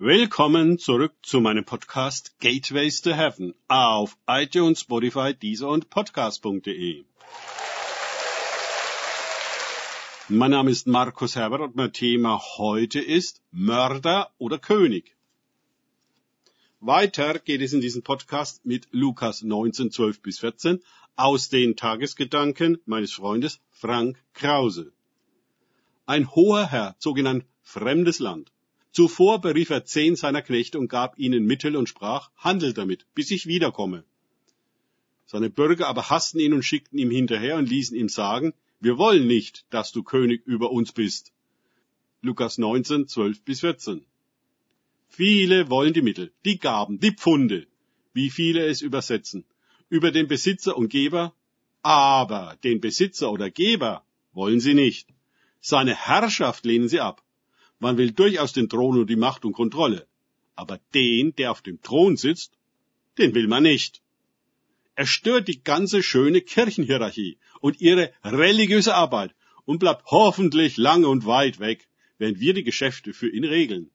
Willkommen zurück zu meinem Podcast Gateways to Heaven auf iTunes, Spotify, Deezer und Podcast.de. Mein Name ist Markus Herbert und mein Thema heute ist Mörder oder König. Weiter geht es in diesem Podcast mit Lukas 19, 12 bis 14 aus den Tagesgedanken meines Freundes Frank Krause. Ein hoher Herr zog in ein fremdes Land. Zuvor berief er zehn seiner Knechte und gab ihnen Mittel und sprach, handelt damit, bis ich wiederkomme. Seine Bürger aber hassten ihn und schickten ihm hinterher und ließen ihm sagen, wir wollen nicht, dass du König über uns bist. Lukas 19, 12 bis 14. Viele wollen die Mittel, die Gaben, die Pfunde, wie viele es übersetzen, über den Besitzer und Geber, aber den Besitzer oder Geber wollen sie nicht. Seine Herrschaft lehnen sie ab. Man will durchaus den Thron und die Macht und Kontrolle. Aber den, der auf dem Thron sitzt, den will man nicht. Er stört die ganze schöne Kirchenhierarchie und ihre religiöse Arbeit und bleibt hoffentlich lange und weit weg, während wir die Geschäfte für ihn regeln.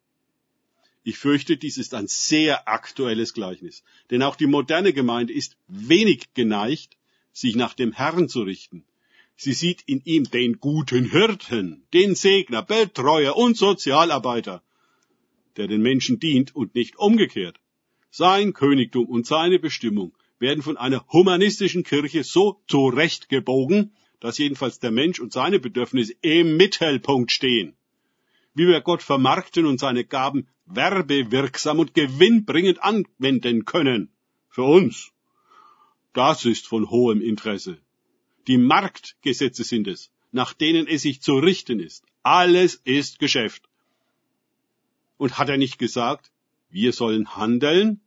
Ich fürchte, dies ist ein sehr aktuelles Gleichnis, denn auch die moderne Gemeinde ist wenig geneigt, sich nach dem Herrn zu richten, Sie sieht in ihm den guten Hirten, den Segner, Betreuer und Sozialarbeiter, der den Menschen dient und nicht umgekehrt. Sein Königtum und seine Bestimmung werden von einer humanistischen Kirche so zurechtgebogen, dass jedenfalls der Mensch und seine Bedürfnisse im Mittelpunkt stehen. Wie wir Gott vermarkten und seine Gaben werbewirksam und gewinnbringend anwenden können. Für uns. Das ist von hohem Interesse. Die Marktgesetze sind es, nach denen es sich zu richten ist. Alles ist Geschäft. Und hat er nicht gesagt, wir sollen handeln?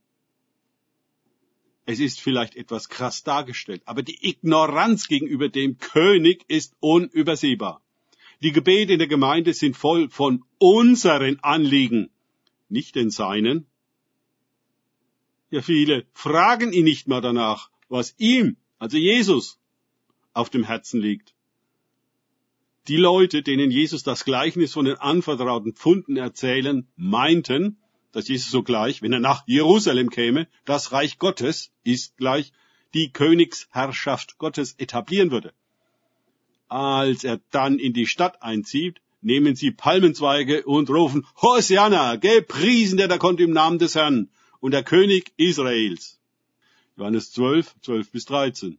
Es ist vielleicht etwas krass dargestellt, aber die Ignoranz gegenüber dem König ist unübersehbar. Die Gebete in der Gemeinde sind voll von unseren Anliegen, nicht den seinen. Ja, viele fragen ihn nicht mal danach, was ihm, also Jesus, auf dem Herzen liegt. Die Leute, denen Jesus das Gleichnis von den anvertrauten Pfunden erzählen, meinten, dass Jesus sogleich, wenn er nach Jerusalem käme, das Reich Gottes ist gleich die Königsherrschaft Gottes etablieren würde. Als er dann in die Stadt einzieht, nehmen sie Palmenzweige und rufen, Hosianna, gepriesen der da kommt im Namen des Herrn und der König Israels. Johannes 12, 12 bis 13.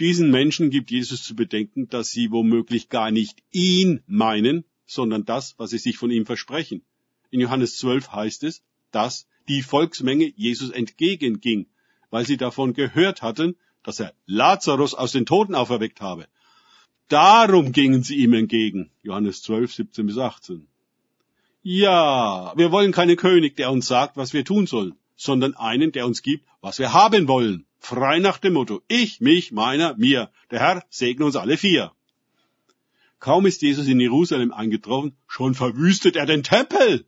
Diesen Menschen gibt Jesus zu bedenken, dass sie womöglich gar nicht ihn meinen, sondern das, was sie sich von ihm versprechen. In Johannes 12 heißt es, dass die Volksmenge Jesus entgegenging, weil sie davon gehört hatten, dass er Lazarus aus den Toten auferweckt habe. Darum gingen sie ihm entgegen. Johannes 12, 17 bis 18. Ja, wir wollen keinen König, der uns sagt, was wir tun sollen, sondern einen, der uns gibt, was wir haben wollen. Frei nach dem Motto, ich, mich, meiner, mir. Der Herr segne uns alle vier. Kaum ist Jesus in Jerusalem eingetroffen, schon verwüstet er den Tempel.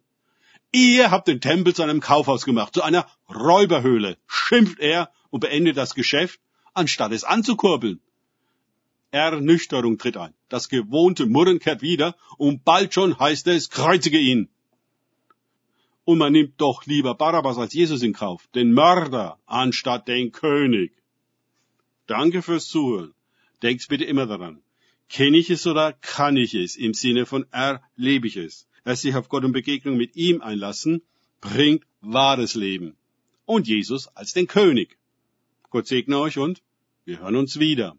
Ihr habt den Tempel zu einem Kaufhaus gemacht, zu einer Räuberhöhle, schimpft er und beendet das Geschäft, anstatt es anzukurbeln. Ernüchterung tritt ein. Das gewohnte Murren kehrt wieder und bald schon heißt es, kreuzige ihn. Und man nimmt doch lieber Barabbas als Jesus in Kauf, den Mörder, anstatt den König. Danke fürs Zuhören. Denkt bitte immer daran. Kenne ich es oder kann ich es? Im Sinne von erlebe ich es. Wer sich auf Gott und Begegnung mit ihm einlassen, bringt wahres Leben. Und Jesus als den König. Gott segne euch und wir hören uns wieder.